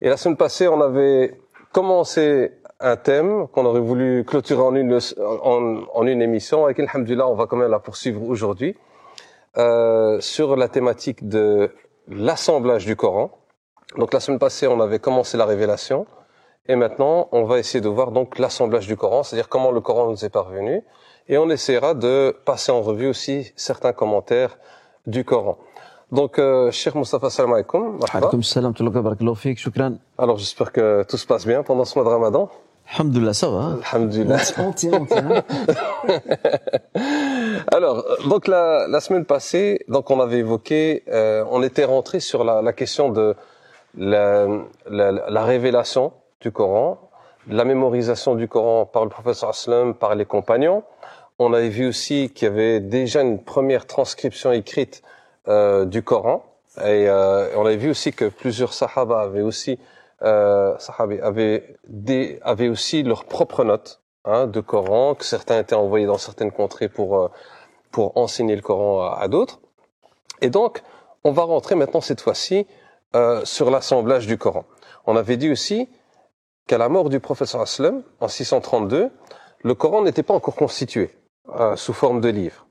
Et la semaine passée, on avait commencé un thème qu'on aurait voulu clôturer en une, en, une émission. Et qu'Alhamdulillah, on va quand même la poursuivre aujourd'hui. Euh, sur la thématique de l'assemblage du Coran. Donc la semaine passée, on avait commencé la révélation. Et maintenant, on va essayer de voir donc l'assemblage du Coran, c'est-à-dire comment le Coran nous est parvenu. Et on essaiera de passer en revue aussi certains commentaires du Coran. Donc, euh, Cheikh Mustafa, salam alaikum. Alaikum salam, shukran. Alors, j'espère que tout se passe bien pendant ce mois de Ramadan. Alhamdulillah, ça va. Alhamdulillah. On tient, on tient. Alors, donc la, la, semaine passée, donc on avait évoqué, euh, on était rentré sur la, la question de la, la, révélation du Coran, la mémorisation du Coran par le professeur Aslam, par les compagnons. On avait vu aussi qu'il y avait déjà une première transcription écrite du Coran. Et euh, on avait vu aussi que plusieurs sahaba avaient aussi, euh, avaient, avaient aussi leurs propres notes hein, de Coran, que certains étaient envoyés dans certaines contrées pour, euh, pour enseigner le Coran à, d'autres. Et donc, on va rentrer maintenant cette fois-ci euh, sur l'assemblage du Coran. On avait dit aussi qu'à la mort du professeur Aslam, en 632, le Coran n'était pas encore constitué euh, sous forme de livre.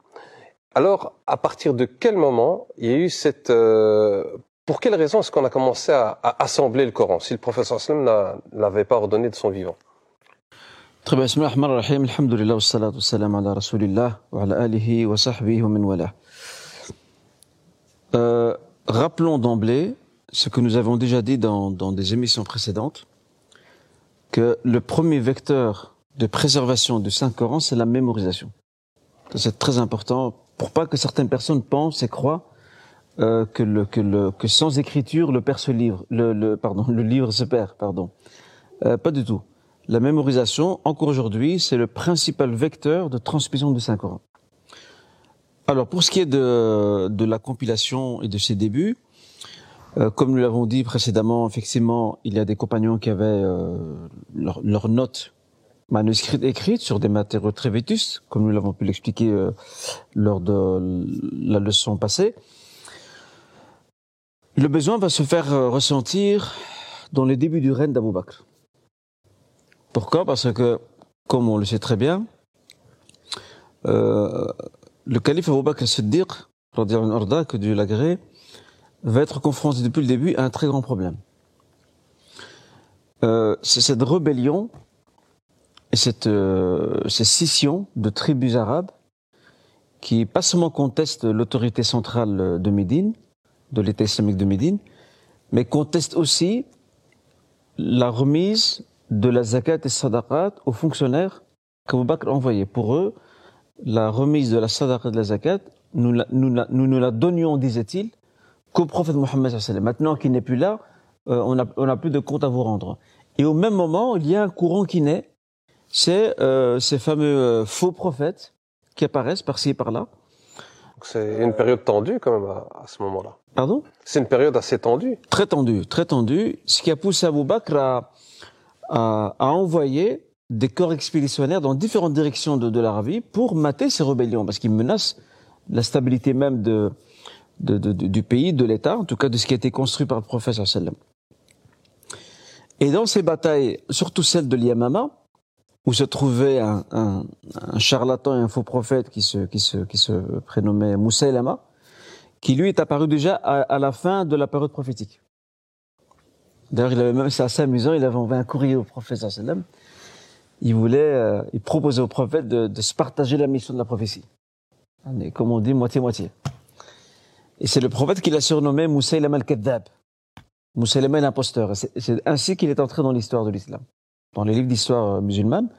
Alors, à partir de quel moment il y a eu cette... Euh, pour quelle raison est-ce qu'on a commencé à, assembler le Coran, si le professeur Aslam l'avait pas ordonné de son vivant? Très bien. Euh, rappelons d'emblée ce que nous avons déjà dit dans, dans des émissions précédentes, que le premier vecteur de préservation du Saint-Coran, c'est la mémorisation. C'est très important pour pas que certaines personnes pensent et croient euh, que, sans écriture, le père se livre, le, le, pardon, le livre se perd, pardon. Euh, pas du tout. La mémorisation, encore aujourd'hui, c'est le principal vecteur de transmission du Saint-Coran. Alors, pour ce qui est de, de la compilation et de ses débuts, euh, comme nous l'avons dit précédemment, effectivement, il y a des compagnons qui avaient leurs leur notes manuscrites écrites sur des matériaux très vétustes, comme nous l'avons pu l'expliquer euh, lors de la leçon passée. Le besoin va se faire euh, ressentir dans les débuts du règne d'Abou Bakr. Pourquoi? Parce que, comme on le sait très bien, euh, le calife Abou Bakr Siddiq, que Dieu l'agrée, va être confronté depuis le début à un très grand problème. C'est cette rébellion cette, euh, scission de tribus arabes qui pas seulement contestent l'autorité centrale de Médine, de l'État islamique de Médine, mais contestent aussi la remise de la zakat et sadaqat aux fonctionnaires qu'Abu Bakr envoyait. Pour eux, la remise de la sadaqat et de la zakat, nous, la, nous, la, la donnions, disait-il, qu'au prophète Mohammed. Maintenant qu'il n'est plus là, euh, on n'a plus de compte à vous rendre. Et au même moment, il y a un courant qui naît, c'est euh, ces fameux euh, faux prophètes qui apparaissent par-ci et par-là. C'est une période tendue quand même à, à ce moment-là. Pardon? C'est une période assez tendue. Très tendue, très tendue. Ce qui a poussé Abu Bakr à, à, à envoyer des corps expéditionnaires dans différentes directions de, de l'Arabie pour mater ces rébellions, parce qu'ils menacent la stabilité même de, de, de, du pays, de l'État, en tout cas de ce qui a été construit par le prophète sallam. Et dans ces batailles, surtout celle de l'Yamama, où se trouvait un, charlatan et un faux prophète qui se, prénommait Moussaïlama, qui lui est apparu déjà à, la fin de la période prophétique. D'ailleurs, il avait même, c'est assez amusant, il avait envoyé un courrier au prophète. Il voulait, euh, il proposait au prophète de, se partager la mission de la prophétie. Mais comme on dit, moitié-moitié. Et c'est le prophète qui l'a surnommé Moussaïlam al-Kaddab. Moussaïlam l'imposteur. C'est ainsi qu'il est entré dans l'histoire de l'islam. Dans les livres d'histoire musulmane,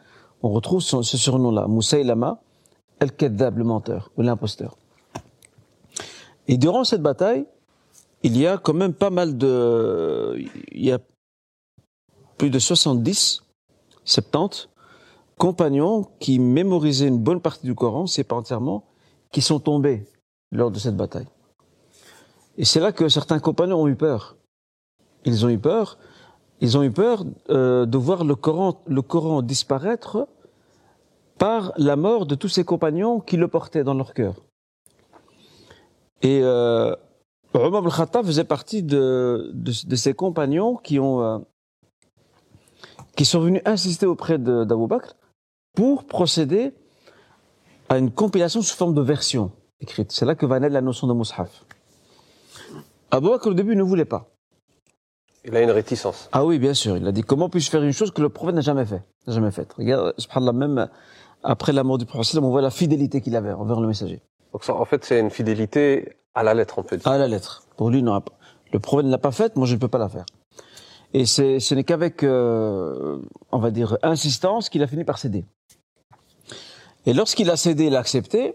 on retrouve ce, surnom-là, Moussaïlama al-Kaddab, le menteur ou l'imposteur. Et durant cette bataille, il y a quand même pas mal de... Il y a plus de 70, 70 compagnons qui mémorisaient une bonne partie du Coran, c'est pas entièrement, qui sont tombés lors de cette bataille. Et c'est là que certains compagnons ont eu peur. Ils ont eu peur. Ils ont eu peur euh, de voir le Coran, disparaître par la mort de tous ces compagnons qui le portaient dans leur cœur. Et euh, Omar faisait partie de, de, ses compagnons qui ont euh, qui sont venus insister auprès d'Abu Bakr pour procéder à une compilation sous forme de version écrite. C'est là que va naître la notion de mushaf. Abu Bakr au début ne voulait pas. Il a une réticence. Ah oui, bien sûr. Il a dit comment puis-je faire une chose que le prophète n'a jamais fait, n'a jamais faite. Regarde, subhanallah, même après la mort du prophète, on voit la fidélité qu'il avait envers le messager. Donc ça, en fait, c'est une fidélité à la lettre, on peut dire. À la lettre. Pour lui, non. Le prophète ne l'a pas faite, moi je ne peux pas la faire. Et c'est, ce n'est qu'avec, euh, on va dire, insistance qu'il a fini par céder. Et lorsqu'il a cédé, il a accepté.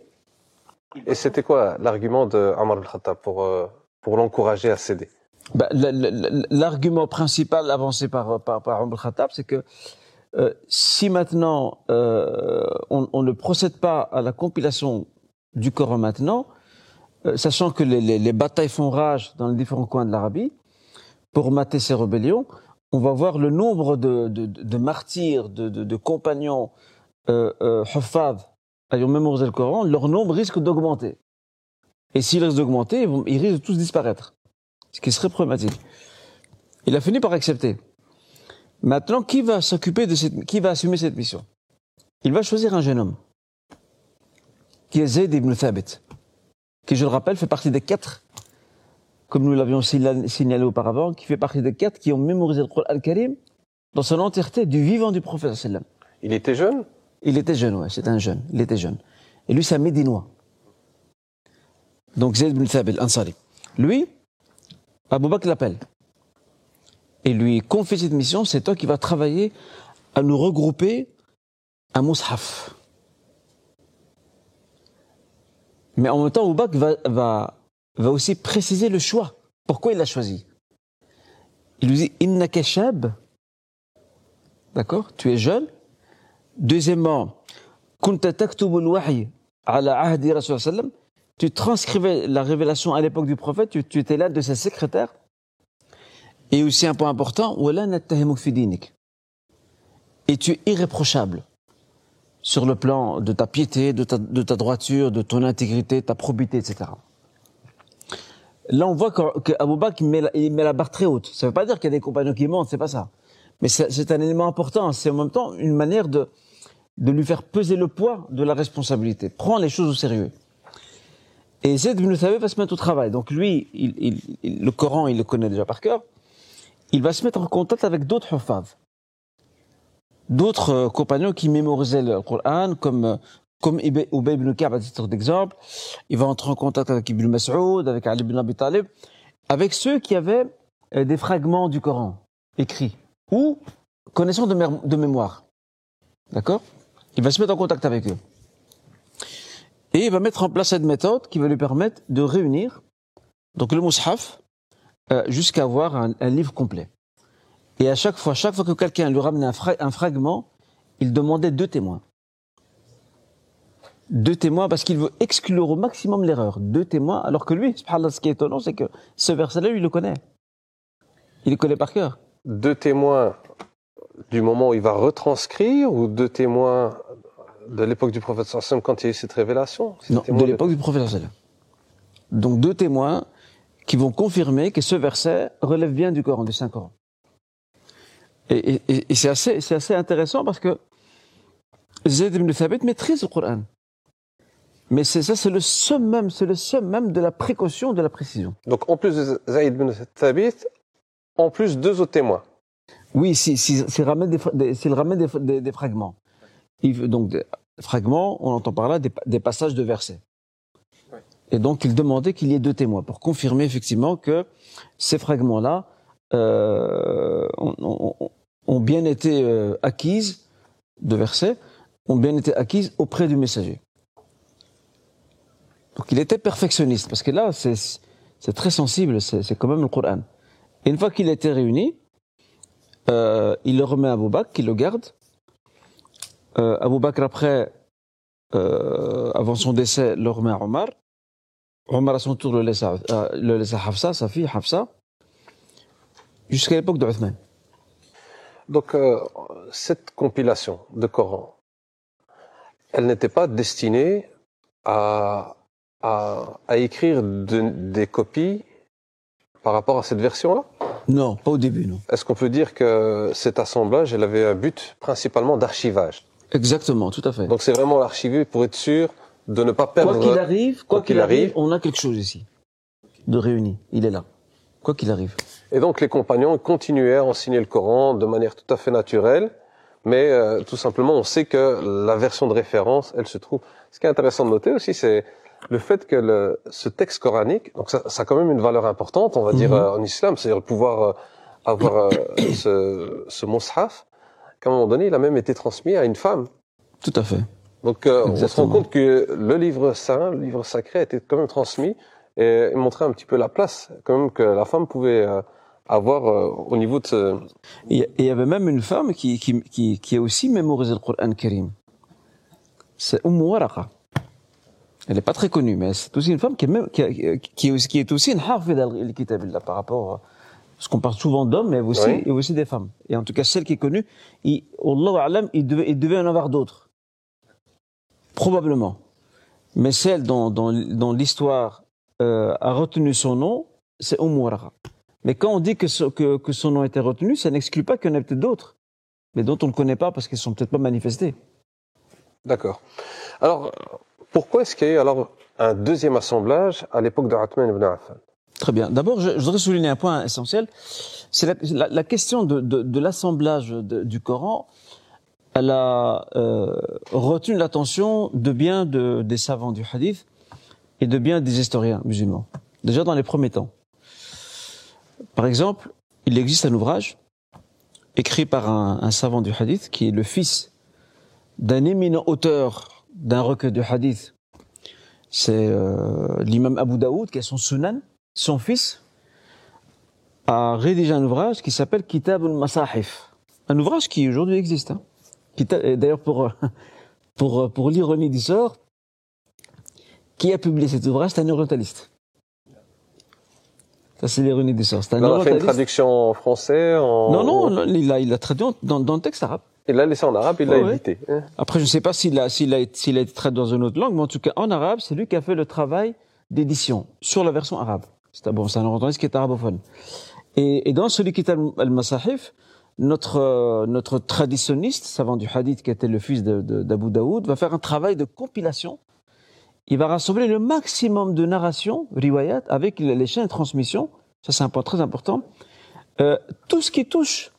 Et c'était quoi l'argument de al-Khattab pour, euh, pour l'encourager à céder? Bah, L'argument principal avancé par, par, par Khattab, c'est que euh, si maintenant euh, on, ne procède pas à la compilation du Coran maintenant, euh, sachant que les, les, les batailles font rage dans les différents coins de l'Arabie, pour mater ces rébellions, on va voir le nombre de, de, de- martyrs, de, de, compagnons, euh, euh, ayant mémorisé le Coran, leur nombre risque d'augmenter. Et s'il risque d'augmenter, ils, ils risquent de tous disparaître ce qui serait problématique. Il a fini par accepter. Maintenant, qui va s'occuper de cette, qui va assumer cette mission? Il va choisir un jeune homme, qui est Zayd ibn Thabit, qui, je le rappelle, fait partie des quatre, comme nous l'avions signa- signalé auparavant, qui fait partie des quatre qui ont mémorisé le Coran al-Karim dans son entièreté du vivant du prophète. sallam. Il était jeune? Il était jeune, ouais, c'est un jeune. Il était jeune. Et lui, c'est un Médinois. Donc, Zayd ibn Thabit, Ansari. Lui, Abu Bakr l'appelle. Et lui confie cette mission, c'est toi qui vas travailler à nous regrouper un mushaf. Mais en même temps, Abu Bakr va, aussi préciser le choix. Pourquoi il l'a choisi? Il lui dit, Innaka shab. D'accord? Tu es jeune. Deuxièmement, kunta taktubu al-wahy ala. Tu transcrivais la révélation à l'époque du prophète, tu, étais l'un de ses secrétaires. Et aussi un point important. Et tu es irréprochable sur le plan de ta piété, de ta, droiture, de ton intégrité, ta probité, etc. Là, on voit que, que Abu Bakr met, la, barre très haute. Ça ne veut pas dire qu'il y a des compagnons qui montent, c'est pas ça. Mais c'est c'est un élément important. C'est en même temps une manière de, de lui faire peser le poids de la responsabilité. Prends les choses au sérieux. Et Zayd ibn Thabit va se mettre au travail. Donc lui, le Coran, il le connaît déjà par cœur. Il va se mettre en contact avec d'autres huffaz. D'autres euh, compagnons qui mémorisaient le Coran, comme, euh, comme Ubay ibn Ka'b à titre d'exemple. Il va entrer en contact avec Ibn Mas'ud, avec Ali ibn Abi avec ceux qui avaient euh, des fragments du Coran écrits ou connaissant de, mé- de mémoire. D'accord? Il va se mettre en contact avec eux. Et il va mettre en place cette méthode qui va lui permettre de réunir donc le mushaf euh, jusqu'à avoir un, livre complet. Et à chaque fois, chaque fois que quelqu'un lui ramenait un, un fragment, il demandait deux témoins. Deux témoins parce qu'il veut exclure au maximum l'erreur. Deux témoins, alors que lui, ce qui est étonnant, c'est que ce verset-là, lui, il le connaît. Il le connaît par cœur. Deux témoins du moment où il va retranscrire ou deux témoins de l'époque du prophète sallam quand il y a eu cette révélation Non, de l'époque du prophète sallam. Donc deux témoins qui vont confirmer que ce verset relève bien du Coran, du Saint-Coran. Et, et- et- et c'est assez, intéressant parce que Zayd ibn Thabit maîtrise le Coran. Mais c'est ça, c'est le summum, c'est le summum de la précaution, de la précision. Donc en plus de Zayd bin Thabit, en plus deux autres témoins. Oui, si, si, s'il ramène des, fra- des- s'il ramène des, des- des fragments. Il donc des fragments, on entend par là des, des passages de versets. Et donc il demandait qu'il y ait deux témoins pour confirmer effectivement que ces fragments-là euh, ont, ont- ont bien été euh, acquises de versets, ont bien été acquises auprès du messager. Donc il était perfectionniste parce que là c'est très sensible, c'est quand même le Coran. Et une fois qu'il était réuni, euh, il le remet à Bakr, qui le garde. Euh, Abu Bakr, après, euh, avant son décès, le remet à Omar. Omar, à son tour, le laisse à, euh, le laisse à Hafsa, sa fille Hafsa, jusqu'à l'époque de Uthman. Donc cette compilation de Coran, elle n'était pas destinée à, à, à écrire de- des copies par rapport à cette version-là? Non, pas au début, non. Est-ce qu'on peut dire que cet assemblage, elle avait un but principalement d'archivage? Exactement, tout à fait. Donc c'est vraiment l'archiver pour être sûr de ne pas perdre... Quoi qu'il arrive, quoi qu'il arrive, on a quelque chose ici de réuni. Il est là, quoi qu'il arrive. Et donc les compagnons continuaient à enseigner le Coran de manière tout à fait naturelle, mais euh, tout simplement on sait que la version de référence, elle se trouve. Ce qui est intéressant de noter aussi, c'est le fait que le, ce texte coranique, donc ça, ça, a quand même une valeur importante, on va dire Mhm. euh, en islam, c'est-à-dire pouvoir euh, avoir euh, ce, ce mushaf, qu'à un moment donné, il a même été transmis à une femme. Tout à fait. Donc euh, on se rend compte que le livre saint, le livre sacré, a été quand même transmis et montrait un petit peu la place quand même que la femme pouvait euh, avoir euh, au niveau de ce... Et il y avait même une femme qui, qui, qui, qui a aussi mémorisé le Coran Karim. C'est Umm. Elle n'est pas très connue, mais c'est aussi une femme qui est, même, qui, a- qui est, aussi, qui est aussi une hafid al-kitabillah par rapport à... Parce qu'on parle souvent d'hommes, mais aussi, Oui. et aussi des femmes. Et en tout cas, celle qui est connue, il, il devait, il devait en avoir d'autres. Probablement. Mais celle dont, dont, dont l'histoire euh, a retenu son nom, c'est Waraqa. Mais quand on dit que, ce- que, que son nom a été retenu, ça n'exclut pas qu'il y en ait peut-être d'autres, mais dont on ne connaît pas parce qu'ils sont peut-être pas manifestés. D'accord. Alors, pourquoi est-ce qu'il y a eu alors un deuxième assemblage à l'époque de Uthman ibn Affan? Très bien. D'abord, je, je voudrais souligner un point essentiel. C'est la, la- la question de, de, de l'assemblage du Coran. Elle a euh, retenu l'attention de bien de, des savants du hadith et de bien des historiens musulmans. Déjà dans les premiers temps. Par exemple, il existe un ouvrage écrit par un, un savant du hadith qui est le fils d'un éminent auteur d'un recueil de hadith. C'est euh, l'imam Abu Daoud qui a son sunan son fils a rédigé un ouvrage qui s'appelle Kitab al-Masahif. Un ouvrage qui aujourd'hui existe. Hein. D'ailleurs, pour, pour, pour l'ironie du sort, qui a publié cet ouvrage C'est un orientaliste. Ça, c'est l'ironie du sort. Un on a fait une traduction en français en... Non, non, non, il a, il a traduit dans, dans le texte arabe. Il l'a laissé en arabe, il l'a Ouais, édité. hein. Après, je ne sais pas s'il a, s'il a, s'il a été traduit dans une autre langue, mais en tout cas, en arabe, c'est lui qui a fait le travail d'édition sur la version arabe. C'est un, orientaliste qui est arabophone. Et, et dans celui qui est al- al-Masahif, notre, euh, notre traditionniste, savant du hadith, qui était le fils d'Abu Daoud, va faire un travail de compilation. Il va rassembler le maximum de narrations, riwayat, avec les les chaînes de transmission. Ça, c'est un point très important. Euh, tout ce qui touche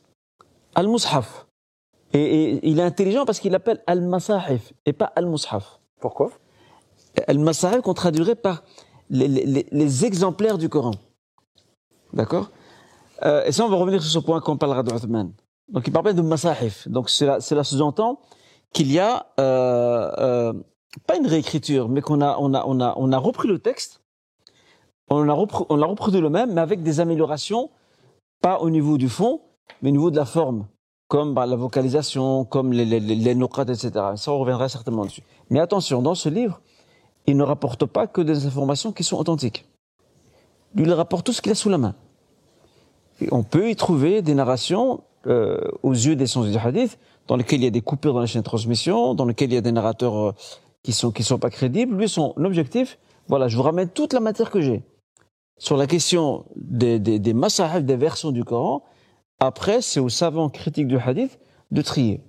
al-Mushaf. Et, et il est intelligent parce qu'il l'appelle al-Masahif et pas al-Mushaf. Pourquoi? Al-Masahif qu'on traduirait par les, exemplaires du Coran. D'accord Euh, Et ça, on va revenir sur ce point quand on parlera de Uthman. Donc, il parle bien de Masahif. Donc, cela, sous-entend qu'il y a, euh, euh, pas une réécriture, mais qu'on a, on a, on a, on a repris le texte, on a, repris, on reproduit le même, mais avec des améliorations, pas au niveau du fond, mais au niveau de la forme, comme bah, la vocalisation, comme les, les, etc. Ça, on reviendra certainement dessus. Mais attention, dans ce livre, il ne rapporte pas que des informations qui sont authentiques. Lui, il rapporte tout ce qu'il a sous la main. Et on peut y trouver des narrations euh, aux yeux des sens du hadith, dans lesquelles il y a des coupures dans la chaîne de transmission, dans lesquelles il y a des narrateurs euh, qui sont qui sont pas crédibles. Lui, son objectif, voilà, je vous ramène toute la matière que j'ai sur la question des des, des masahif, des versions du Coran. Après, c'est aux savants critiques du hadith de trier.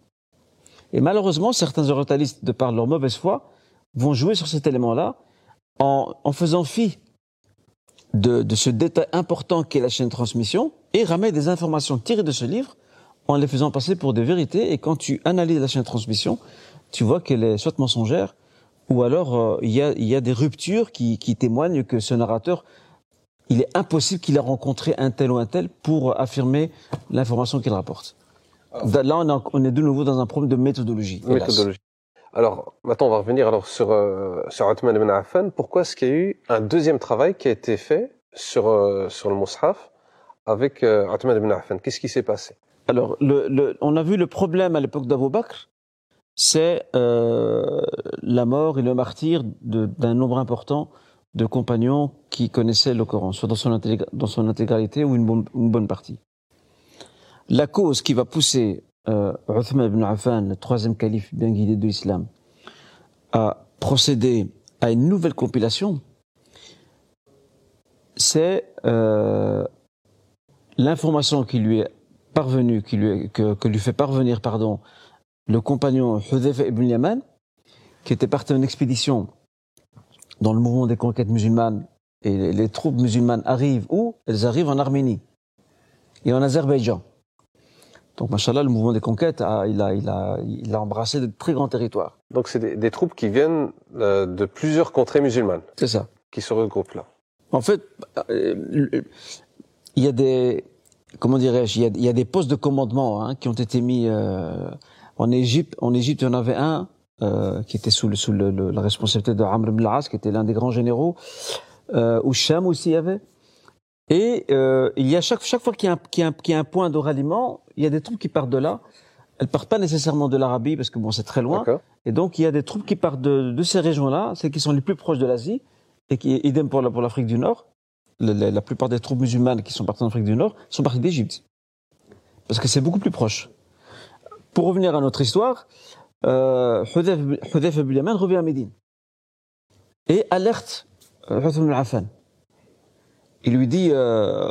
Et malheureusement, certains orientalistes, de par leur mauvaise foi, vont jouer sur cet élément-là en, en faisant fi de, de ce détail important qu'est la chaîne de transmission et ramènent des informations tirées de ce livre en les faisant passer pour des vérités. Et quand tu analyses la chaîne de transmission, tu vois qu'elle est soit mensongère ou alors euh, il y, y a des ruptures qui, qui témoignent que ce narrateur, il est impossible qu'il ait rencontré un tel ou un tel pour affirmer l'information qu'il rapporte. Là, on, a- on est de nouveau dans un problème de méthodologie. Méthodologie. Alors, maintenant, on va revenir alors sur, euh, sur ibn Affan. Pourquoi est-ce qu'il y a eu un deuxième travail qui a été fait sur, euh, sur le Mus'haf avec euh, ibn Affan? Qu'est-ce qui s'est passé? Alors, on a vu le problème à l'époque d'Abu Bakr, c'est euh, la mort et le martyr d'un nombre important de compagnons qui connaissaient le Coran, soit dans son, intégralité ou une, une bonne partie. La cause qui va pousser euh, Uthman ibn Affan, le troisième calife bien guidé de l'islam, à procéder à une nouvelle compilation, c'est euh, l'information qui lui est parvenue, qui lui, que, lui fait parvenir, pardon, le compagnon Hudayfa ibn Yaman, qui était parti en expédition dans le mouvement des conquêtes musulmanes, et les, troupes musulmanes arrivent où? Elles arrivent en Arménie et en Azerbaïdjan. Donc, machallah, le mouvement des conquêtes, a, il, a, il, a, il a embrassé de très grands territoires. Donc, c'est des, des, troupes qui viennent euh, de plusieurs contrées musulmanes. C'est ça. Qui se regroupent là. En fait, euh, il y a des, comment dirais-je, il, y a, il y a des postes de commandement hein, qui ont été mis euh, en Égypte. En Égypte, il y en avait un qui était sous, le, sous le, la responsabilité de Amr ibn al qui était l'un des grands généraux. Euh, au aussi il y avait. Et euh, il y a chaque, chaque fois qu'il y, qu y, y, a un point de ralliement, il y a des troupes qui partent de là. Elles partent pas nécessairement de l'Arabie parce que bon, c'est très loin. Et donc il y a des troupes qui partent de, de ces régions-là, celles qui sont les plus proches de l'Asie, et qui idem pour pour l'Afrique du Nord. La, la, la, plupart des troupes musulmanes qui sont parties en Afrique du Nord sont parties d'Égypte parce que c'est beaucoup plus proche. Pour revenir à notre histoire, euh, Hudayf ibn Yaman revient à Médine et alerte Uthman al-Affan. Il lui dit euh,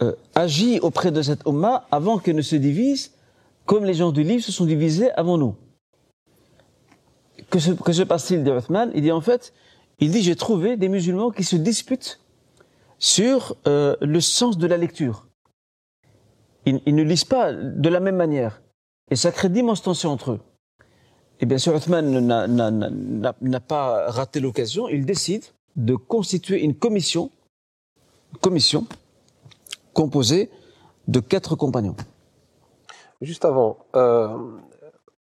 euh, agis auprès de cette Ummah avant qu'elle ne se divise comme les gens du livre se sont divisés avant nous. Que se, passe-t-il, dit Uthman Il dit en fait, il dit j'ai trouvé des musulmans qui se disputent sur euh, le sens de la lecture. Ils, ils, ne lisent pas de la même manière. Et ça crée d'immenses tensions entre eux. Et bien sûr, Uthman n'a pas raté l'occasion. Il décide de constituer une commission, commission composée de quatre compagnons. Juste avant, euh,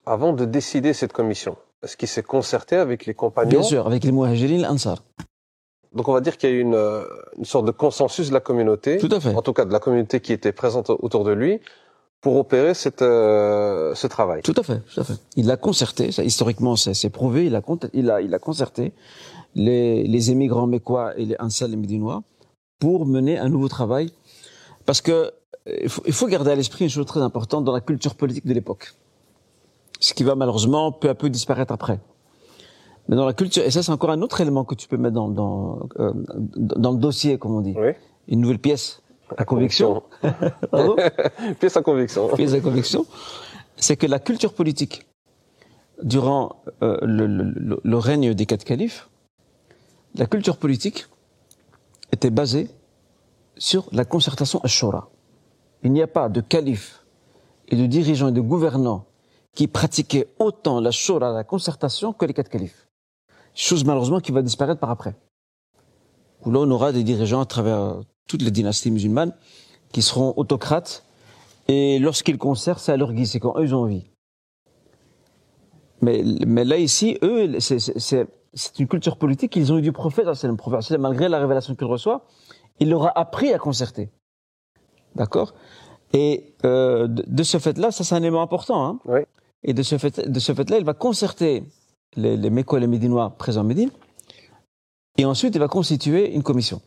avant de décider cette commission, est-ce qu'il s'est concerté avec les compagnons? Bien sûr, avec les Muhajirin Ansar. Donc on va dire qu'il y a eu une, une, sorte de consensus de la communauté, Tout à fait. en tout cas de la communauté qui était présente autour de lui, pour opérer cette, euh, ce travail. Tout à fait, tout à fait. Il l'a concerté, ça, historiquement c'est prouvé, il a, il, a, il a concerté les, les émigrants mécois et les Ansal et Médinois pour mener un nouveau travail. Parce que il faut, il faut garder à l'esprit une chose très importante dans la culture politique de l'époque. Ce qui va malheureusement peu à peu disparaître après. Mais dans la culture, et ça c'est encore un autre élément que tu peux mettre dans, dans, euh, dans le dossier, comme on dit. Oui. Une nouvelle pièce à conviction. pièce à conviction. Pièce à conviction. C'est que la culture politique, durant euh, le, le, le, règne des quatre califes, la culture politique était basée sur la concertation ashura. Il n'y a pas de calife et de dirigeants et de gouvernants qui pratiquaient autant la shura, la concertation, que les quatre califes. Chose malheureusement qui va disparaître par après. Où là on aura des dirigeants à travers toutes les dynasties musulmanes qui seront autocrates et lorsqu'ils concertent, c'est à leur guise, c'est quand eux ils ont envie. Mais, mais là ici, eux, c'est une culture politique qu'ils ont eu du prophète, c'est le prophète, malgré la révélation qu'il reçoit, il leur a appris à concerter. D'accord? Et euh, de, de, ce fait-là, ça c'est un élément important. Hein oui. Et de ce fait, fait-là, il va concerter les, les Méco et les Médinois présents en Médine, et ensuite il va constituer une commission.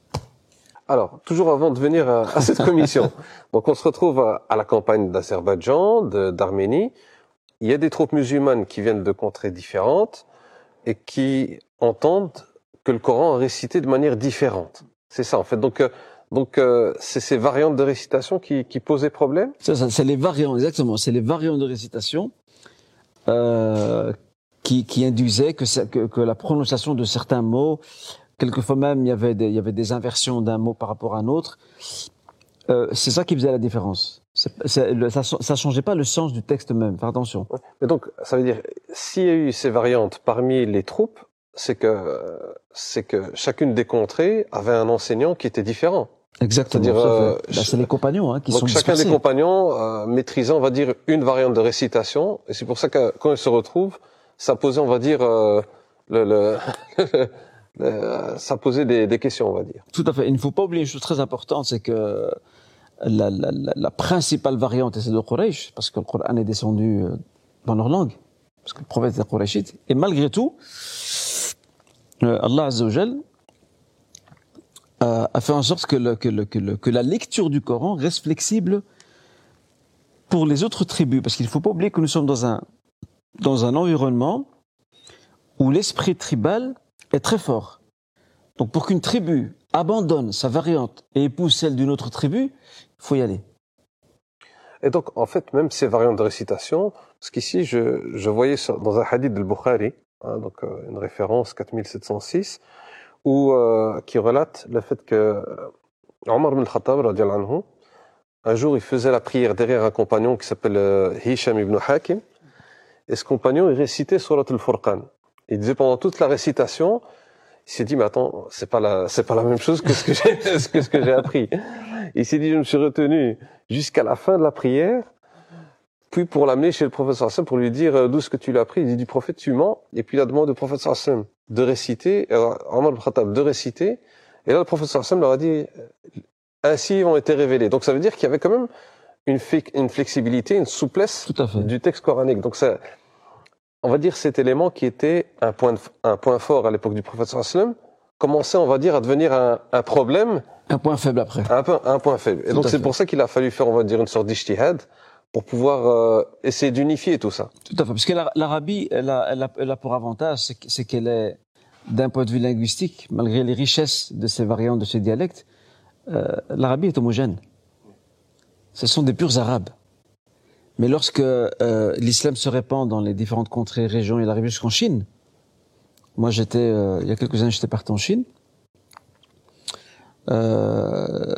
Alors, toujours avant de venir à, à cette commission, donc on se retrouve à, à la campagne d'Azerbaïdjan, d'Arménie. Il y a des troupes musulmanes qui viennent de contrées différentes et qui entendent que le Coran est récité de manière différente. C'est ça en fait. Donc, euh, donc euh, c'est ces variantes de récitation qui, qui posaient problème? C'est ça, c'est les variantes exactement. C'est les variantes de récitation euh, qui, qui induisaient que, que, que la prononciation de certains mots Quelquefois même, il y avait des, il y avait des inversions d'un mot par rapport à un autre. Euh, c'est ça qui faisait la différence. C'est, c'est, le, ça, ça changeait pas le sens du texte même. Faire attention. Mais donc, ça veut dire, s'il y a eu ces variantes parmi les troupes, c'est que c'est que chacune des contrées avait un enseignant qui était différent. Exactement. C'est-à-dire, euh, bah, c'est les compagnons hein, qui donc sont chacun dispersés. des compagnons euh, maîtrisait, on va dire, une variante de récitation, et c'est pour ça que quand ils se retrouvent, ça posait, on va dire, euh, le, le Euh, ça posait des, des, questions, on va dire. Tout à fait. Il ne faut pas oublier une chose très importante, c'est que la, la, la, principale variante, c'est de Quraysh, parce que le Coran est descendu dans leur langue, parce que le prophète est Qurayshite. Et malgré tout, euh, Allah Azzawajal a, a fait en sorte que, le, que, le, que, le, que la lecture du Coran reste flexible pour les autres tribus, parce qu'il ne faut pas oublier que nous sommes dans un, dans un environnement où l'esprit tribal est très fort. Donc pour qu'une tribu abandonne sa variante et épouse celle d'une autre tribu, faut y aller. Et donc, en fait, même ces variantes de récitation, parce qu'ici, je, je voyais dans un hadith de Bukhari, hein, donc euh, une référence 4706, où, euh, qui relate le fait que euh, Omar ibn Khattab, anhu, un jour, il faisait la prière derrière un compagnon qui s'appelle Hisham ibn Hakim, et ce compagnon, il récitait Surat al-Furqan. Il disait pendant toute la récitation, il s'est dit, mais attends, c'est pas la, c'est pas la même chose que ce que j'ai, ce que, ce que j'ai appris. Il s'est dit, je me suis retenu jusqu'à la fin de la prière, puis pour l'amener chez le professeur Hassan pour lui dire euh, d'où est-ce que tu l'as appris. Il dit du prophète tu mens, et puis il a demandé au professeur Hassan de réciter, euh, Omar Khattab de réciter, et là le professeur Hassan leur a dit, euh, ainsi ont été révélés. Donc ça veut dire qu'il y avait quand même une, flexibilité, une souplesse Tout à fait. du texte coranique. Donc ça, on va dire cet élément qui était un point, de- un point fort à l'époque du prophète Hassan commençait, on va dire, à devenir un, un problème Un point faible après. un, peu, un point faible. Et Tout donc c'est pour ça qu'il a fallu faire, on va dire, une sorte d'ijtihad pour pouvoir euh, essayer d'unifier tout ça. Tout à fait. Parce que l'Ara- l'Arabie, elle a, elle, a, elle a pour avantage, c'est qu'elle est, d'un point de vue linguistique, malgré les richesses de ces variantes, de ces dialectes, euh, l'Arabie est homogène. Ce sont des purs Arabes. Mais lorsque euh, l'islam se répand dans les différentes contrées, régions, il arrive jusqu'en Chine. Moi, j'étais, euh, il y a quelques années, j'étais parti en Chine. Euh,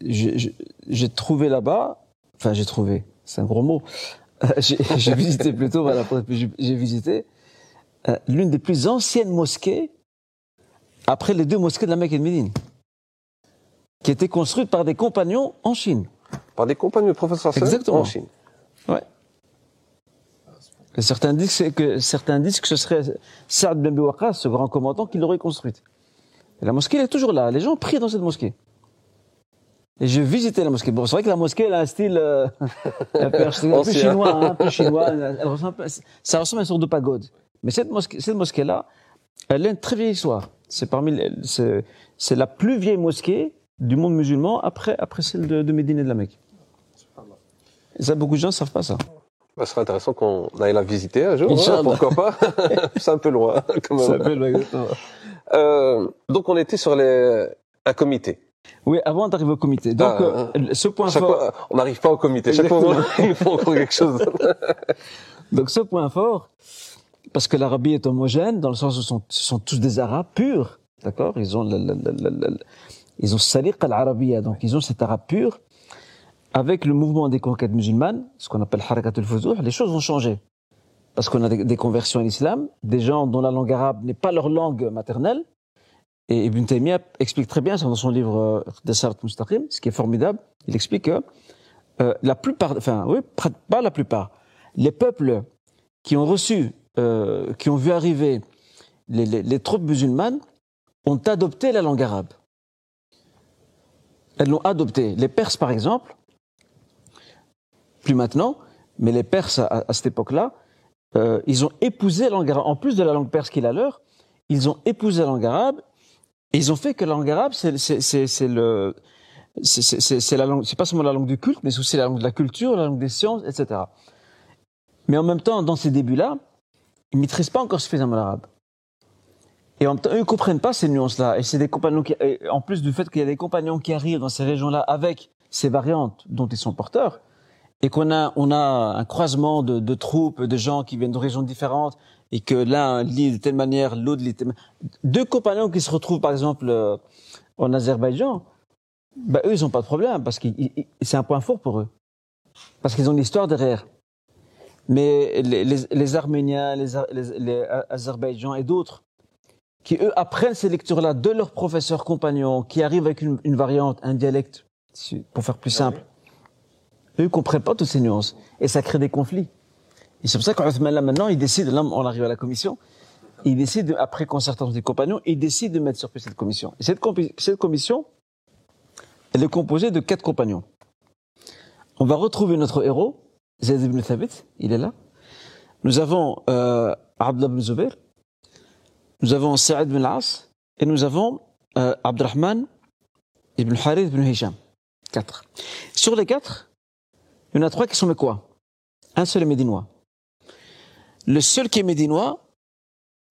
j'ai- trouvé là-bas, enfin j'ai trouvé, c'est un gros mot, j'ai visité plutôt, voilà, j'ai visité l'une des plus anciennes mosquées après les deux mosquées de la Mecque et de Médine, qui était construite par des compagnons en Chine. Par des compagnons du professeur Exactement. en Chine. Ouais. Certains disent que, certains disent que ce serait Saad Waqqas, ce grand commandant, qui l'aurait construite. Et la mosquée, elle est toujours là. Les gens prient dans cette mosquée. Et j'ai visité la mosquée. Bon, c'est vrai que la mosquée, elle a un style euh, un peu, un peu chinois, hein, un peu chinois. Elle ressemble, un peu- ça ressemble à une sorte de pagode. Mais cette mosquée, cette mosquée-là, elle a une très vieille histoire. C'est parmi, c'est la plus vieille mosquée du monde musulman après, après celle de, de Médine et de la Mecque. Et ça, beaucoup de gens ne savent pas ça. Bah, ce serait intéressant qu'on aille la visiter un jour. hein, pourquoi pas C'est un peu loin. Quand même. Ça s'appelle, exactement. Euh, donc on était sur les, un comité. Oui, avant d'arriver au comité. Donc, Ah, euh, ce point Chaque fort, fois, on n'arrive pas au comité. Chaque fois, il nous faut encore quelque chose. donc ce point fort, parce que l'Arabie est homogène, dans le sens où ce sont, ce sont tous des Arabes purs, d'accord? Ils ont le, le, le, le- le- ils ont saliq al-arabiyya, donc ils ont cet arabe pur. Avec le mouvement des conquêtes musulmanes, ce qu'on appelle harakat al-fuzuh, les choses vont changer. Parce qu'on a des, conversions à l'islam, des gens dont la langue arabe n'est pas leur langue maternelle. Et Ibn Taymiyyah explique très bien ça dans son livre euh, Dasarat Mustaqim, ce qui est formidable. Il explique que euh, la plupart, enfin oui, pas la plupart, les peuples qui ont reçu, euh, qui ont vu arriver les- les troupes musulmanes ont adopté la langue arabe. Elles l'ont adoptée. Les Perses, par exemple, plus maintenant, mais les Perses à, cette époque-là, euh, ils ont épousé la langue arabe. En plus de la langue perse qui est leur, ils ont épousé la langue arabe et ils ont fait que la langue arabe, c'est le, c'est- la langue, c'est pas seulement la langue du culte, mais c'est aussi la langue de la culture, la langue des sciences, etc. Mais en même temps, dans ces débuts-là, ils maîtrisent pas encore suffisamment l'arabe. Et en même eux, ils comprennent pas ces nuances-là. Et c'est des compagnons qui, en plus du fait qu'il y a des compagnons qui arrivent dans ces régions-là avec ces variantes dont ils sont porteurs, et qu'on a, on a un croisement de, de troupes, de gens qui viennent de régions différentes, et que l'un lit de telle manière, l'autre lit de telle manière. Deux compagnons qui se retrouvent, par exemple, euh, en Azerbaïdjan, bah, eux, ils ont pas de problème, parce que c'est un point fort pour eux. Parce qu'ils ont l'histoire derrière. Mais les, les, les Arméniens, les, les, les Azerbaïdjans et d'autres, qui eux apprennent ces lectures-là de leurs professeurs compagnons, qui arrivent avec une, une variante, un dialecte, pour faire plus simple, eux comprennent pas toutes ces nuances. Et ça crée des conflits. Et c'est pour ça qu'Othman, là, maintenant, il décide, là, on arrive à la commission, il décide, de- après concertation des compagnons, il décide de mettre sur pied cette commission. Et cette, commission, elle est composée de quatre compagnons. On va retrouver notre héros, Zayd ibn Thabit, il est là. Nous avons euh, Abdullah ibn Zubair, nous avons Sa'id ibn al-As, et nous avons euh, Abdurrahman ibn Harith ibn Hisham. Quatre. Sur les quatre, il y en a trois qui sont quoi Un seul est médinois. Le seul qui est médinois,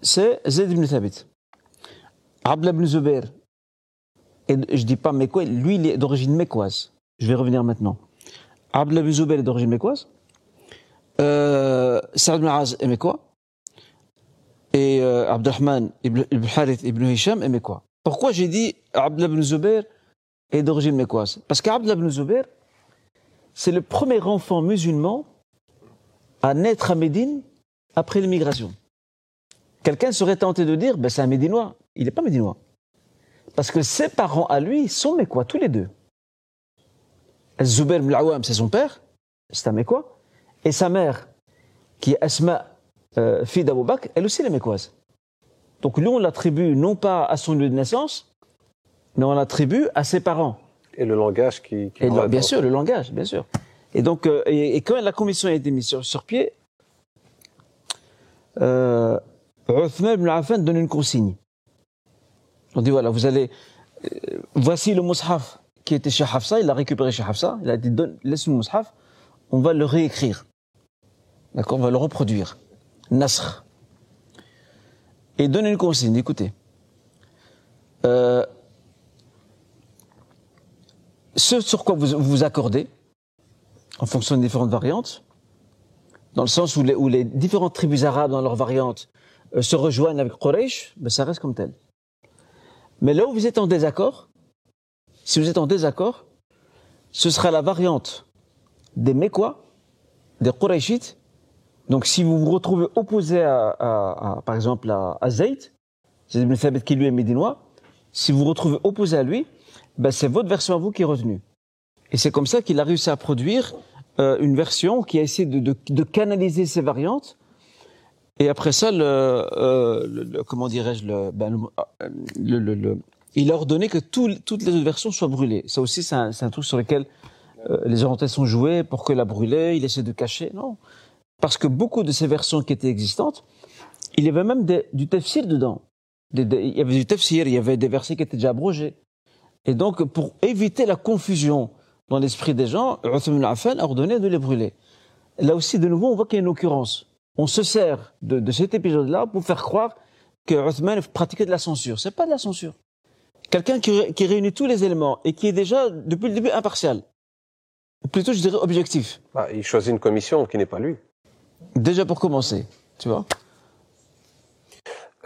c'est Zayd ibn Thabit. Abdullah ibn Zubair, Et je dis pas mécois, lui, il est d'origine mécoise. Je vais revenir maintenant. Abdullah ibn Zubayr est d'origine mécoise. Euh, Saad ibn est mécois. Et euh, Abdurrahman ibn, ibn ibn Hisham est mécois. Pourquoi j'ai dit Abdullah ibn Zubayr est d'origine mécoise Parce qu'Abdullah ibn Zubayr, c'est le premier enfant musulman à naître à Médine après l'immigration. Quelqu'un serait tenté de dire, ben c'est un Médinois. Il n'est pas Médinois. Parce que ses parents à lui sont mécois, tous les deux. Zubair ibn c'est son père, c'est un mécois. Et sa mère, qui est Asma, euh, fille d'Abou elle aussi est mécoise. Donc lui, on l'attribue non pas à son lieu de naissance, mais on l'attribue à ses parents. Et le langage qui... qui Et le- bien sûr, le langage, bien sûr. Et donc, euh, et, et quand la commission a été mise sur, sur pied, euh, Uthman ibn Affan donne une consigne. On dit voilà, vous allez, euh, voici le mushaf qui était chez Hafsa, il l'a récupéré chez Hafsa, il a dit donne, laisse le mushaf, on va le réécrire. D'accord, on va le reproduire. Nasr. Et donne une consigne, écoutez. Euh, ce sur quoi vous vous accordez, en fonction des différentes variantes, dans le sens où les, où différentes tribus arabes dans leurs variantes euh, se rejoignent avec Quraysh, ben ça reste comme tel. Mais là où vous êtes en désaccord, si vous êtes en désaccord, ce sera la variante des Mécois, des Qurayshites. Donc si vous vous retrouvez opposé à, à- à, par exemple à, à Zayd, Zayd ibn Thabit qui lui est médinois, si vous vous retrouvez opposé à lui, ben c'est votre version à vous qui est retenue. Et c'est comme ça qu'il a réussi à produire euh, une version qui a essayé de, de, de canaliser ces variantes. Et après ça, le, euh, le- le- comment dirais-je, le, ben, le- il a ordonné que tout- toutes les autres versions soient brûlées. Ça aussi, c'est un, un truc sur lequel euh, les orientaux sont joués pour que la brûler. Il essaie de cacher? Non, parce que beaucoup de ces versions qui étaient existantes, il y avait même des- du tafsir dedans. Il y avait du tafsir, il y avait des versets qui étaient déjà abrogés. Et donc, pour éviter la confusion dans l'esprit des gens, Uthman Affan a ordonné de les brûler. Là aussi, de nouveau, on voit qu'il y a une occurrence. On se sert de, de cet épisode-là pour faire croire que Uthman pratiquait de la censure. C'est pas de la censure. Quelqu'un qui, ré- qui réunit tous les éléments et qui est déjà, depuis le début, impartial. Ou plutôt, je dirais, objectif. Bah, il choisit une commission qui n'est pas lui. Déjà pour commencer. Tu vois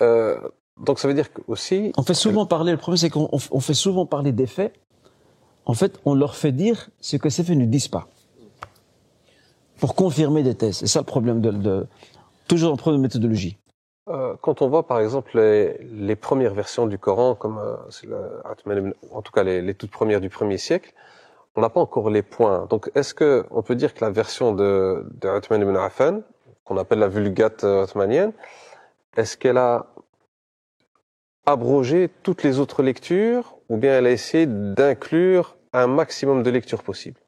Euh, donc ça veut dire aussi, On fait souvent parler, le problème c'est qu'on on fait souvent parler des faits. En fait, on leur fait dire ce que ces faits ne disent pas. Pour confirmer des thèses. C'est ça le problème de, de toujours en problème de méthodologie. euh, quand on voit par exemple les, les premières versions du Coran, comme euh, le en tout cas les, les toutes premières du premier siècle, on n'a pas encore les points. Donc est-ce que on peut dire que la version de, de ibn Affan, qu'on appelle la Vulgate euh, ottomanienne, est-ce qu'elle a abrogé toutes les autres lectures ou bien elle a essayé d'inclure un maximum de lectures possibles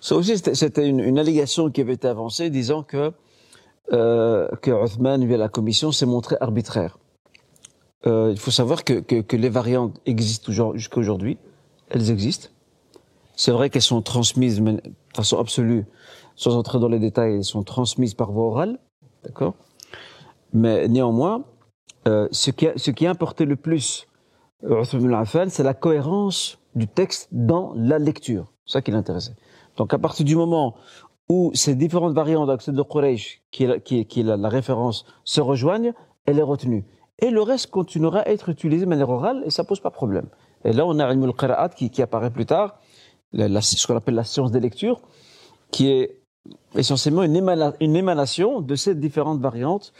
Ça aussi, c'était- une, allégation qui avait été avancée disant que, euh, que via la commission, s'est montré arbitraire. Euh, il faut savoir que, que, les variantes existent jusqu'à aujourd'hui. Elles existent. C'est vrai qu'elles sont transmises de façon absolue, sans entrer dans les détails, elles sont transmises par voie orale. D'accord? Mais néanmoins, euh, ce, qui ce qui a importé le plus euh, c'est la cohérence du texte dans la lecture. C'est ça qui l'intéressait. Donc à partir du moment où ces différentes variantes d'accès de Quraysh, qui est, la, référence, se rejoignent, elle est retenue. Et le reste continuera à être utilisé de manière orale et ça pose pas problème. Et là, on a Ilm al-Qira'at qui, qui apparaît plus tard, ce qu'on appelle la science des lectures, qui est essentiellement une émanation de ces différentes variantes.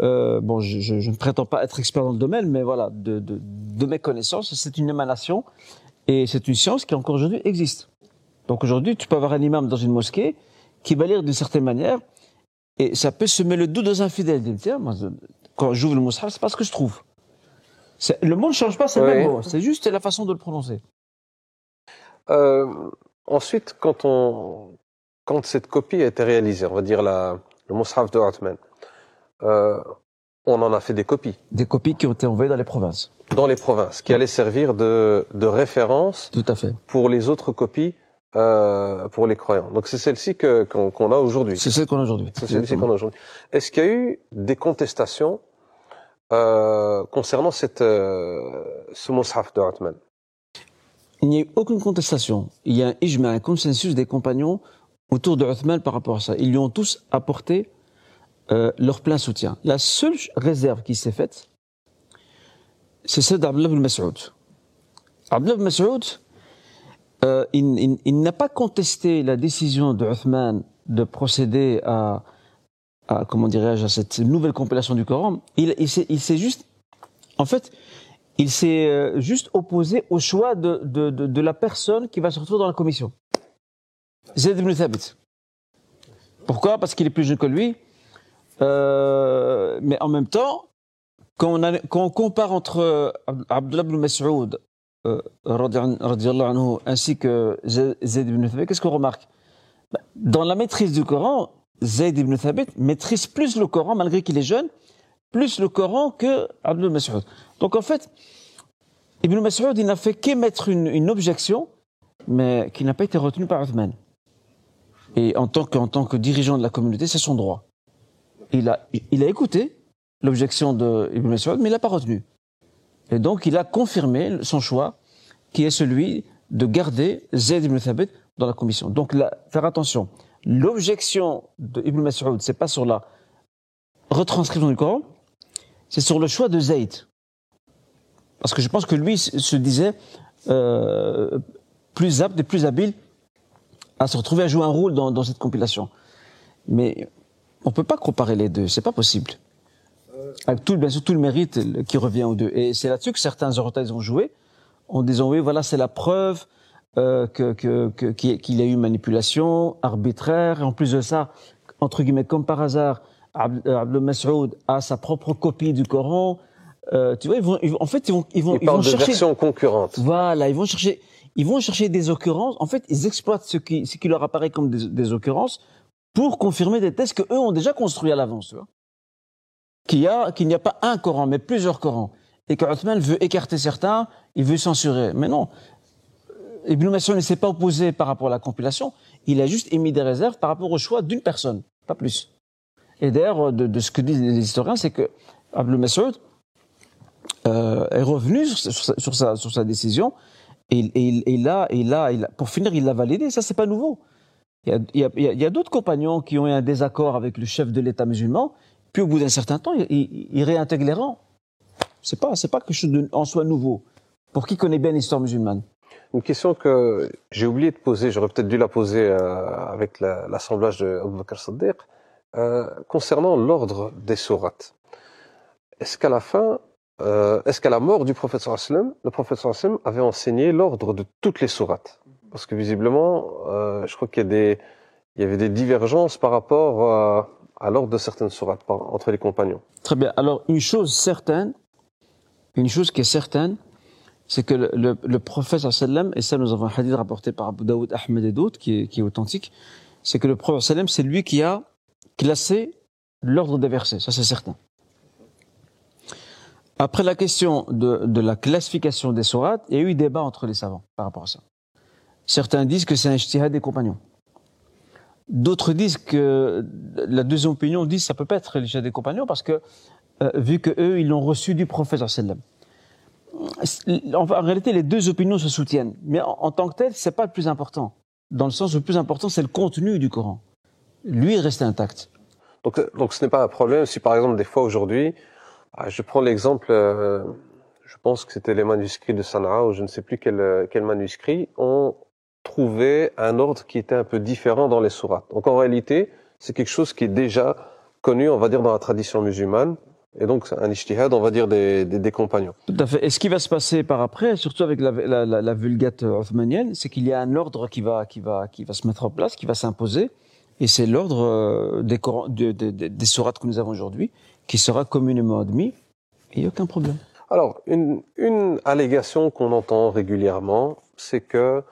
Euh, bon, je, je- je ne prétends pas être expert dans le domaine, mais voilà, de, de, de mes connaissances, c'est une émanation et c'est une science qui encore aujourd'hui existe. Donc aujourd'hui, tu peux avoir un imam dans une mosquée qui va lire d'une certaine manière et ça peut semer le doute aux infidèles. Tiens, moi, quand j'ouvre le mushaf, c'est pas ce que je trouve. Le mot ne change pas, c'est le même mot. C'est juste la façon de le prononcer. Euh, ensuite, quand on, quand cette copie a été réalisée, on va dire la, le Mus'haf de Uthman, euh, on en a fait des copies Des copies qui ont été envoyées dans les provinces. dans les provinces, qui allaient servir de, de référence Tout à fait. pour les autres copies euh, pour les croyants. Donc c'est celle-ci que qu'on a aujourd'hui. C'est celle qu'on a aujourd'hui. C'est celle-ci qu'on a aujourd'hui. Est-ce qu'il y a eu des contestations euh, concernant cette, euh, ce Mus'haf de il n'y a eu aucune contestation. Il y a un ijma, un consensus des compagnons autour de Uthman par rapport à ça. Ils lui ont tous apporté euh, leur plein soutien. La seule réserve qui s'est faite, c'est celle d'Abdullah ibn Mas'ud. Abdullah ibn Mas'ud, euh, il, n'a pas contesté la décision de Uthman de procéder à, comment dirais-je, cette nouvelle compilation du Coran. Il, s'est juste, en fait, il s'est euh, juste opposé au choix de, la personne qui va se retrouver dans la commission. Zayd ibn Thabit. Pourquoi? Parce qu'il est plus jeune que lui. Euh, mais en même temps, quand on, compare entre euh, Abdullah ibn Mas'ud euh, ainsi que Zayd ibn Thabit, qu'est-ce qu'on remarque? Bah, Dans la maîtrise du Coran, Zayd ibn Thabit maîtrise plus le Coran, malgré qu'il est jeune, plus le Coran que Abdul Mas'ud. Donc en fait, Ibn Mas'ud, il n'a fait qu'émettre une, une objection, mais qui n'a pas été retenue par Uthman. Et en tant que, en tant que dirigeant de la communauté, c'est son droit. Il a, écouté l'objection de Ibn Mas'ud, mais il l'a pas retenu. Et donc, il a confirmé son choix, qui est celui de garder Zayd ibn Thabit dans la commission. Donc, faire attention. L'objection de Ibn Mas'ud, c'est pas sur la retranscription du Coran, c'est sur le choix de Zayd. Parce que je pense que lui se disait euh, plus apte et plus habile à se retrouver à jouer un rôle dans, dans cette compilation. Mais on peut pas comparer les deux, c'est pas possible. Avec tout, bien sûr, tout le mérite qui revient aux deux. Et c'est là-dessus que certains Orientalistes ont joué, en disant oui, voilà, c'est la preuve euh, que qu'il que, y a eu manipulation arbitraire. Et en plus de ça, entre guillemets, comme par hasard, Abdel Mas'ud a sa propre copie du Coran. Euh, tu vois, ils vont, ils, en fait, ils vont, ils vont, ils, ils vont de chercher. versions concurrentes. Voilà, ils vont chercher, ils vont chercher des occurrences. En fait, ils exploitent ce qui, ce qui leur apparaît comme des, des occurrences pour confirmer des thèses que eux ont déjà construits à l'avance. Qu'il a, n'y a pas un Coran, mais plusieurs Corans. Et que veut écarter certains, il veut censurer. Mais non. Ibn Mas'ud ne s'est pas opposé par rapport à la compilation. Il a juste émis des réserves par rapport au choix d'une personne, pas plus. Et d'ailleurs, de, ce que disent les historiens, c'est que Ibn Mas'ud euh, est revenu sur, sa, décision et, là, et là, pour finir, il l'a validé. Ça, c'est pas nouveau. Il y a, d'autres compagnons qui ont eu un désaccord avec le chef de l'État musulman puis au bout d'un certain temps, il, il, il réintègre les rangs. C'est pas, pas quelque chose en soi nouveau. Pour qui connaît bien l'histoire musulmane. Une question que j'ai oublié de poser, j'aurais peut-être dû la poser euh, avec l'assemblage la, de Abu Bakr Siddiq, euh, concernant l'ordre des sourates. Est-ce qu'à la fin, euh, est-ce qu'à la mort du prophète sallam, le prophète avait enseigné l'ordre de toutes les sourates? Parce que visiblement, euh, je crois qu'il y a avait des divergences par rapport à à l'ordre de certaines sourates entre les compagnons. Très bien. Alors, une chose certaine, une chose qui est certaine, c'est que le, le, le prophète et ça nous avons un hadith rapporté par Abu Daoud, Ahmed et d'autres, qui est, authentique, c'est que le prophète c'est lui qui a classé l'ordre des versets, ça c'est certain. Après la question de, de la classification des sourates, il y a eu débat entre les savants par rapport à ça. Certains disent que c'est un ijtihad des compagnons. D'autres disent que la deuxième opinion dit que ça peut pas être l'isha des compagnons parce que euh, vu que eux ils l'ont reçu du prophète sallam. En, en, réalité, les deux opinions se soutiennent, mais en, tant que tel, c'est pas le plus important. Dans le sens le plus important, c'est le contenu du Coran. Lui, il reste intact. Donc, donc ce n'est pas un problème si, par exemple, des fois aujourd'hui, ah, je prends l'exemple, euh, je pense que c'était les manuscrits de Sanaa ou je ne sais plus quel, quel manuscrit, ont trouver un ordre qui était un peu différent dans les sourates. Donc en réalité, c'est quelque chose qui est déjà connu, on va dire, dans la tradition musulmane. Et donc, un ijtihad, on va dire, des, des, des, compagnons. Tout à fait. Et ce qui va se passer par après, surtout avec la, la, la, la vulgate othmanienne, c'est qu'il y a un ordre qui va, qui, va, qui va se mettre en place, qui va s'imposer. Et c'est l'ordre euh, des, des, des, des sourates que nous avons aujourd'hui, qui sera communément admis. Et il n'y a aucun problème. Alors, une, une allégation qu'on entend régulièrement, c'est que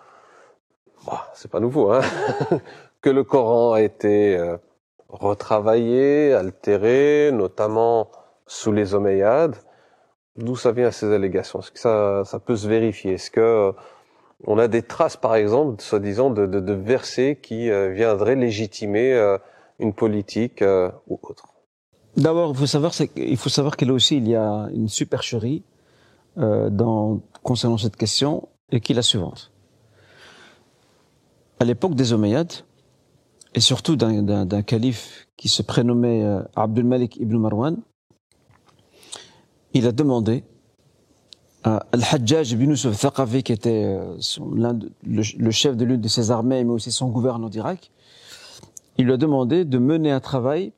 bah, c'est pas nouveau, hein que le Coran a été euh, retravaillé, altéré, notamment sous les Omeyyades. D'où ça vient ces allégations? Est-ce que ça, ça peut se vérifier? Est-ce que euh, on a des traces, par exemple, soi-disant, de, de, de, versets qui euh, viendraient légitimer une politique ou autre? D'abord, il faut savoir, il faut savoir que là aussi, il y a une supercherie dans concernant cette question et qui est la suivante. À l'époque des Omeyyades, et surtout d'un calife qui se prénommait euh, Abdul Malik ibn Marwan, il a demandé à Al-Hajjaj ibn Yusuf Thaqafi, qui était euh, le, chef de l'une de ses armées, mais aussi son gouverneur d'Irak, il lui a demandé de mener un travail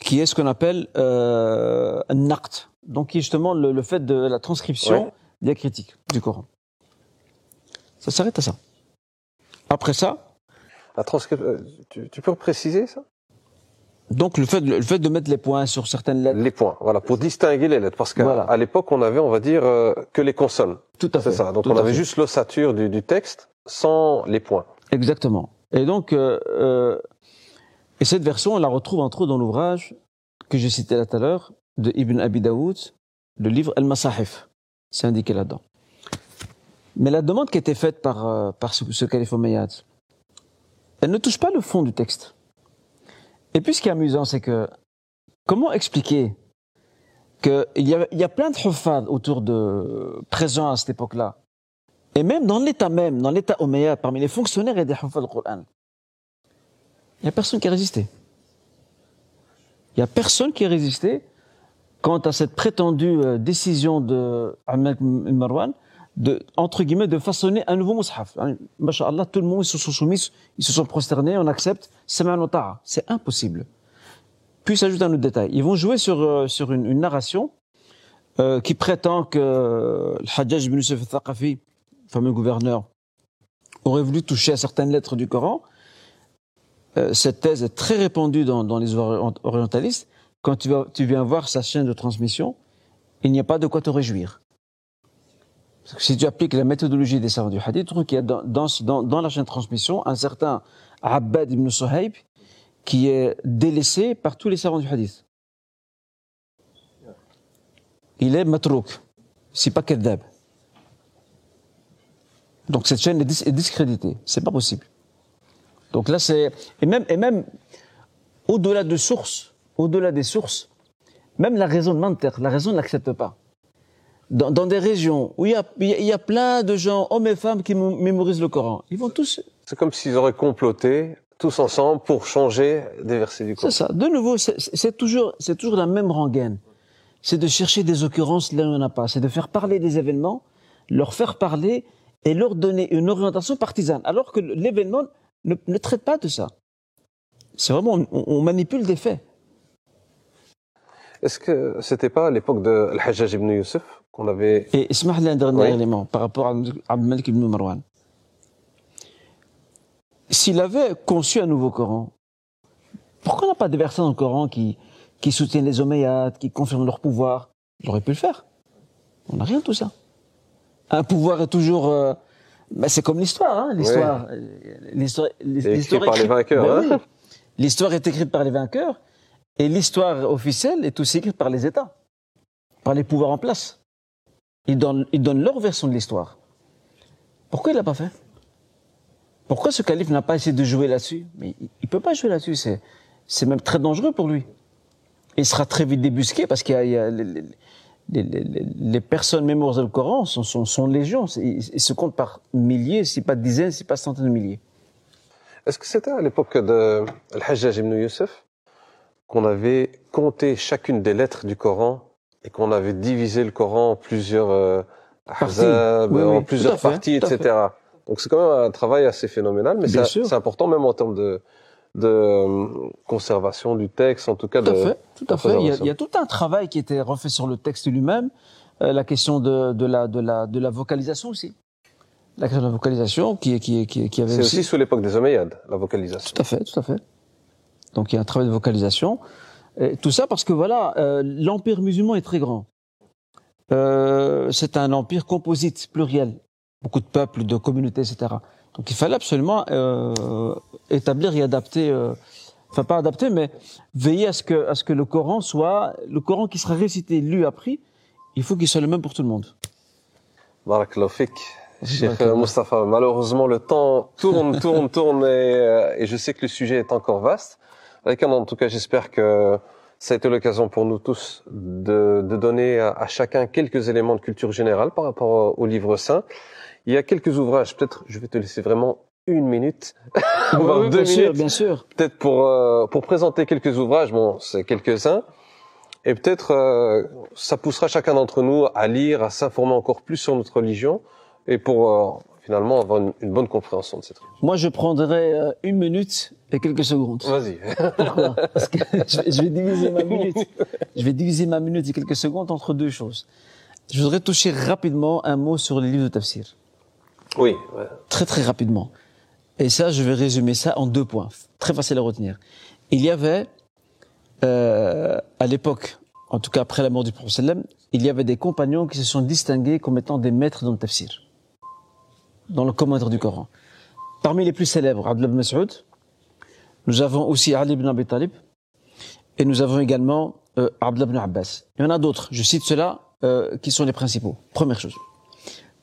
qui est ce qu'on appelle euh, un naqt, donc qui est justement le, fait de la transcription des critiques du Coran. Ça s'arrête à ça. Après ça, la euh, tu, tu, peux préciser ça? donc le fait, le fait de mettre les points sur certaines lettres. Les points, voilà, pour distinguer les lettres, parce qu'à l'époque on avait, on va dire, euh, que les consonnes. Tout à fait. C'est ça. Donc on avait juste l'ossature du, du, texte sans les points. Exactement. Et donc, euh, euh, et cette version, on la retrouve entre autres dans l'ouvrage que j'ai cité là tout à l'heure de Ibn Abi Daoud, le livre Al-Masahif. C'est indiqué là-dedans. Mais la demande qui été faite par, euh, par ce, ce elle ne touche pas le fond du texte. Et puis ce qui est amusant, c'est que comment expliquer qu'il y a, il y a plein de hufad autour de présents à cette époque-là, et même dans l'état même, dans l'état omeyyad, parmi les fonctionnaires, a des hufad du. Il n'y a personne qui a résisté. Il n'y a personne qui a résisté quant à cette prétendue euh, décision de Ahmed Marwan de, entre guillemets, de façonner un nouveau mushaf. Hein, Masha'Allah, tout le monde, ils se sont soumis, ils se sont prosternés, on accepte, c'est C'est impossible. Puis s'ajoute un autre détail. Ils vont jouer sur, euh, sur une, narration euh, qui prétend que le Hajjaj ibn Yusuf al-Thaqafi, fameux gouverneur, aurait voulu toucher à certaines lettres du Coran. Euh, cette thèse est très répandue dans, dans les orientalistes. Quand tu, tu viens voir sa chaîne de transmission, il n'y a pas de quoi te réjouir. Si tu appliques la méthodologie des savants du hadith, tu trouves qu'il y a dans, dans, la chaîne de transmission un certain Abbad ibn Suhaib qui est délaissé par tous les savants du hadith. Il est matrouk, c'est pas kedab. Donc cette chaîne est, discréditée, c'est pas possible. Donc là c'est et même et même au-delà de sources, au-delà des sources, même la raison de la raison ne l'accepte pas dans, dans, des régions où il y, a, il y, a, plein de gens, hommes et femmes, qui mémorisent le Coran. Ils vont tous. C'est comme s'ils auraient comploté tous ensemble pour changer des versets du Coran. C'est ça. De nouveau, c'est toujours, c'est toujours la même rengaine. C'est de chercher des occurrences là où il n'y en a pas. C'est de faire parler des événements, leur faire parler et leur donner une orientation partisane. Alors que l'événement ne, ne, traite pas de ça. C'est vraiment, on, on manipule des faits. Est-ce que c'était pas à l'époque de Al-Hajjaj ibn Youssef? qu'on avait. Et un dernier élément par rapport à Abdelmalik ibn Marwan. S'il avait conçu un nouveau Coran, pourquoi n'a pas des versets dans le Coran qui, qui soutiennent les Omeyyades, qui confirment leur pouvoir? Il aurait pu le faire. On n'a rien de tout ça. Un pouvoir est toujours. Euh, bah, c'est comme l'histoire, hein, l'histoire. Oui. Euh, l'histoire, par les vainqueurs. Bah hein. L'histoire est écrite par les vainqueurs et l'histoire officielle est aussi écrite par les États, par les pouvoirs en place. Ils donnent, leur version de l'histoire. Pourquoi il l'a pas fait? Pourquoi ce calife n'a pas essayé de jouer là-dessus? Mais il, ne peut pas jouer là-dessus. C'est, même très dangereux pour lui. Il sera très vite débusqué parce qu'il y a, les, personnes mémorisées le Coran sont, sont, sont légions. Ils, se comptent par milliers, si pas dizaines, si pas centaines de milliers. Est-ce que c'était à l'époque de Al-Hajjaj ibn Youssef qu'on avait compté chacune des lettres du Coran et qu'on avait divisé le Coran en plusieurs euh, en plusieurs parties, etc. Donc c'est quand même un travail assez phénoménal, mais c'est important même en termes de, de euh, conservation du texte, en tout cas. Tout à fait, tout à fait. Il y, a, il y, a, tout un travail qui était refait sur le texte lui-même, euh, la question de, de, la, de, la, de la vocalisation aussi. La question de la vocalisation qui, qui, qui, qui avait C'est aussi... sous l'époque des Omeyyades, la vocalisation. Tout à fait, tout à fait. Donc il y a un travail de vocalisation. Et tout ça parce que voilà, euh, l'empire musulman est très grand. Euh, c'est un empire composite, pluriel, beaucoup de peuples, de communautés, etc. Donc il fallait absolument euh, établir et adapter, euh, enfin pas adapter, mais veiller à ce que à ce que le Coran soit le Coran qui sera récité, lu, appris. Il faut qu'il soit le même pour tout le monde. Barakallahu fik. Cheikh Mustafa, malheureusement le temps tourne, tourne, tourne et, euh, et je sais que le sujet est encore vaste. En tout cas, j'espère que ça a été l'occasion pour nous tous de, de donner à, chacun quelques éléments de culture générale par rapport au livre saint. Il y a quelques ouvrages, peut-être je vais te laisser vraiment une minute, voire deux bien minutes, sûr, bien sûr. Peut-être pour euh, pour présenter quelques ouvrages, bon, c'est quelques-uns, et peut-être euh, ça poussera chacun d'entre nous à lire, à s'informer encore plus sur notre religion, et pour euh, finalement avoir une, bonne compréhension de cette religion. Moi, je prendrai une minute et quelques secondes. Vas-y. Pourquoi? Parce que je vais, diviser ma minute. Je vais diviser ma minute et quelques secondes entre deux choses. Je voudrais toucher rapidement un mot sur les livres de tafsir. Oui. Très très rapidement. Et ça, je vais résumer ça en deux points, très facile à retenir. Il y avait, euh, à l'époque, en tout cas après la mort du prophète il y avait des compagnons qui se sont distingués comme étant des maîtres dans le tafsir, dans le commentaire du Coran. Parmi les plus célèbres, Abdullah ibn nous avons aussi Ali ibn Abi Talib, et nous avons également euh, Abdullah ibn Abbas. Il y en a d'autres, je cite ceux-là, euh, qui sont les principaux. Première chose.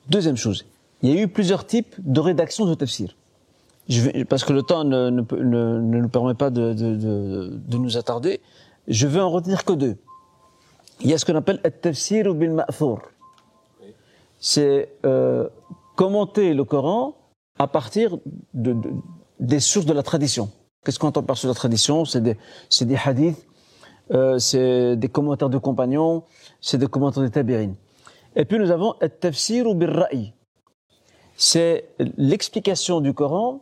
Deuxième chose, il y a eu plusieurs types de rédaction de tafsir parce que le temps ne, nous permet pas de, nous attarder, je veux en retenir que deux. Il y a ce qu'on appelle at-tafsir bil ma'thur. C'est euh, commenter le Coran à partir de, des sources de la tradition. Qu'est-ce qu'on entend par source de la tradition? C'est des, des hadiths, euh, c'est des commentaires de compagnons, c'est des commentaires de tabirin. Et puis nous avons at-tafsir bil ra'i. C'est l'explication du Coran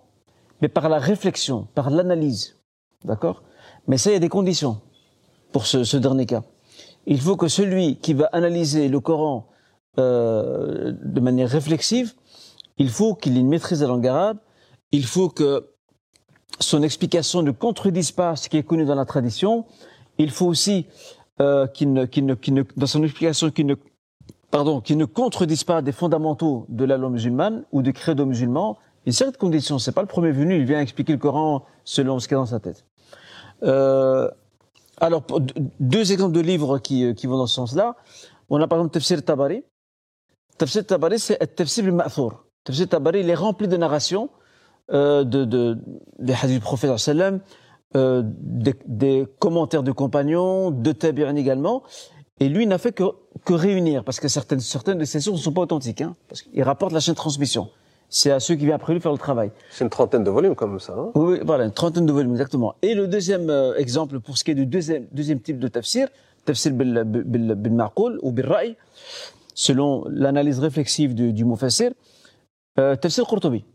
mais par la réflexion, par l'analyse. D'accord? Mais ça, il y a des conditions pour ce, ce, dernier cas. Il faut que celui qui va analyser le Coran euh, de manière réflexive, il faut qu'il ait une maîtrise de la langue arabe, il faut que son explication ne contredise pas ce qui est connu dans la tradition, il faut aussi euh, qu'il ne, qu'il ne, ne, dans son explication, qu'il ne, pardon, qu'il ne contredise pas des fondamentaux de la loi musulmane ou du credo musulman, une certaine condition. C'est pas le premier venu, il vient expliquer le Coran selon ce qu'il y a dans sa tête. Euh, alors, deux exemples de livres qui, euh, qui vont dans ce sens-là. On a par exemple Tafsir Tabari. Tafsir Tabari, c'est Tafsir al-Ma'thur. Tafsir Tabari, il est rempli de narrations euh, de, de, des hadiths du prophète sallam, euh, des, des, commentaires de compagnons, de tabi'in également. Et lui n'a fait que, que réunir, parce que certaines, certaines de ces sources ne sont pas authentiques, hein, parce qu'il rapporte la chaîne de transmission c'est à ceux qui viennent après lui faire le travail. C'est une trentaine de volumes comme ça. Hein oui, voilà, une trentaine de volumes, exactement. Et le deuxième euh, exemple, pour ce qui est du deuxième, deuxième type de tafsir, tafsir bil, bil, bil maqul ou bil selon l'analyse réflexive du, du mufassir, euh, tafsir Qurtubi.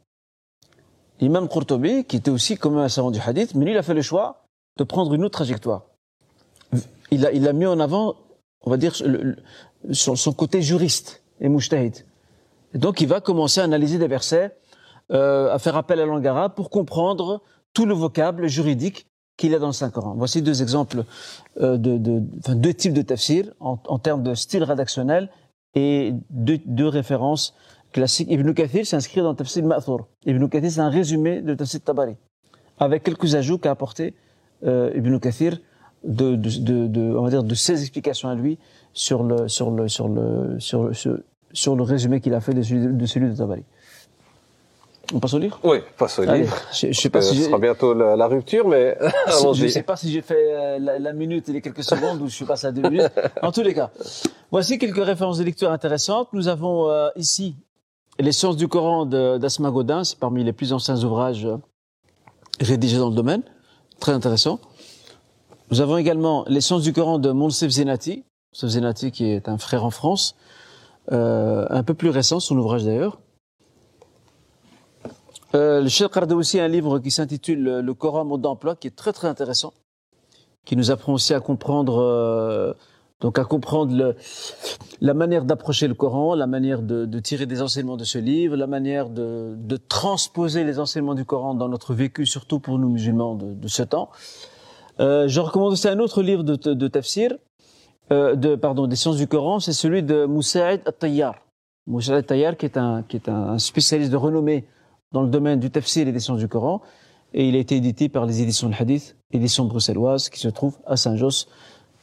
L'imam Qurtubi, qui était aussi comme un savant du hadith, mais lui, il a fait le choix de prendre une autre trajectoire. Il a, il a mis en avant, on va dire, son, son côté juriste et mujtahid. Et donc il va commencer à analyser des versets, euh, à faire appel à la langue arabe pour comprendre tout le vocable juridique qu'il a dans le Saint-Coran. Voici deux exemples euh, de, de enfin, deux types de tafsir en, en, termes de style rédactionnel et deux, deux références classiques. Ibn Kathir s'inscrit dans le tafsir Ma'thur. Ibn Kathir, c'est un résumé de tafsir Tabari, avec quelques ajouts qu'a apporté euh, Ibn Kathir de, de, de, on va dire, de ses explications à lui sur le, sur le, sur le, sur le, sur, sur le résumé qu'il a fait de celui de, celui de Tabari. On passe au livre? Oui, passe au livre. Je, je sais pas si ce sera bientôt la, la, rupture, mais Je ne sais pas si j'ai fait euh, la, la, minute et les quelques secondes ou je suis passé à deux minutes. En tous les cas, voici quelques références de lecture intéressantes. Nous avons euh, ici les sciences du Coran d'Asma Godin. C'est parmi les plus anciens ouvrages euh, rédigés dans le domaine. Très intéressant. Nous avons également les sciences du Coran de Monsef Zenati. Monsef Zenati qui est un frère en France euh, un peu plus récent, son ouvrage d'ailleurs. Euh, le Cheikh a aussi un livre qui s'intitule Le Coran mode d'emploi, qui est très très intéressant, qui nous apprend aussi à comprendre, euh, donc à comprendre le, la manière d'approcher le Coran, la manière de, de, tirer des enseignements de ce livre, la manière de, de, transposer les enseignements du Coran dans notre vécu, surtout pour nous musulmans de, de ce temps. Euh, je recommande aussi un autre livre de, tafsir, euh, de, pardon, des sciences du Coran, c'est celui de Moussaïd At-Tayyar. Moussaïd At-Tayyar, qui est un, qui est un spécialiste de renommée dans le domaine du tafsir et des sciences du Coran. Et il a été édité par les éditions de Hadith, éditions bruxelloises, qui se trouvent à Saint-Josse.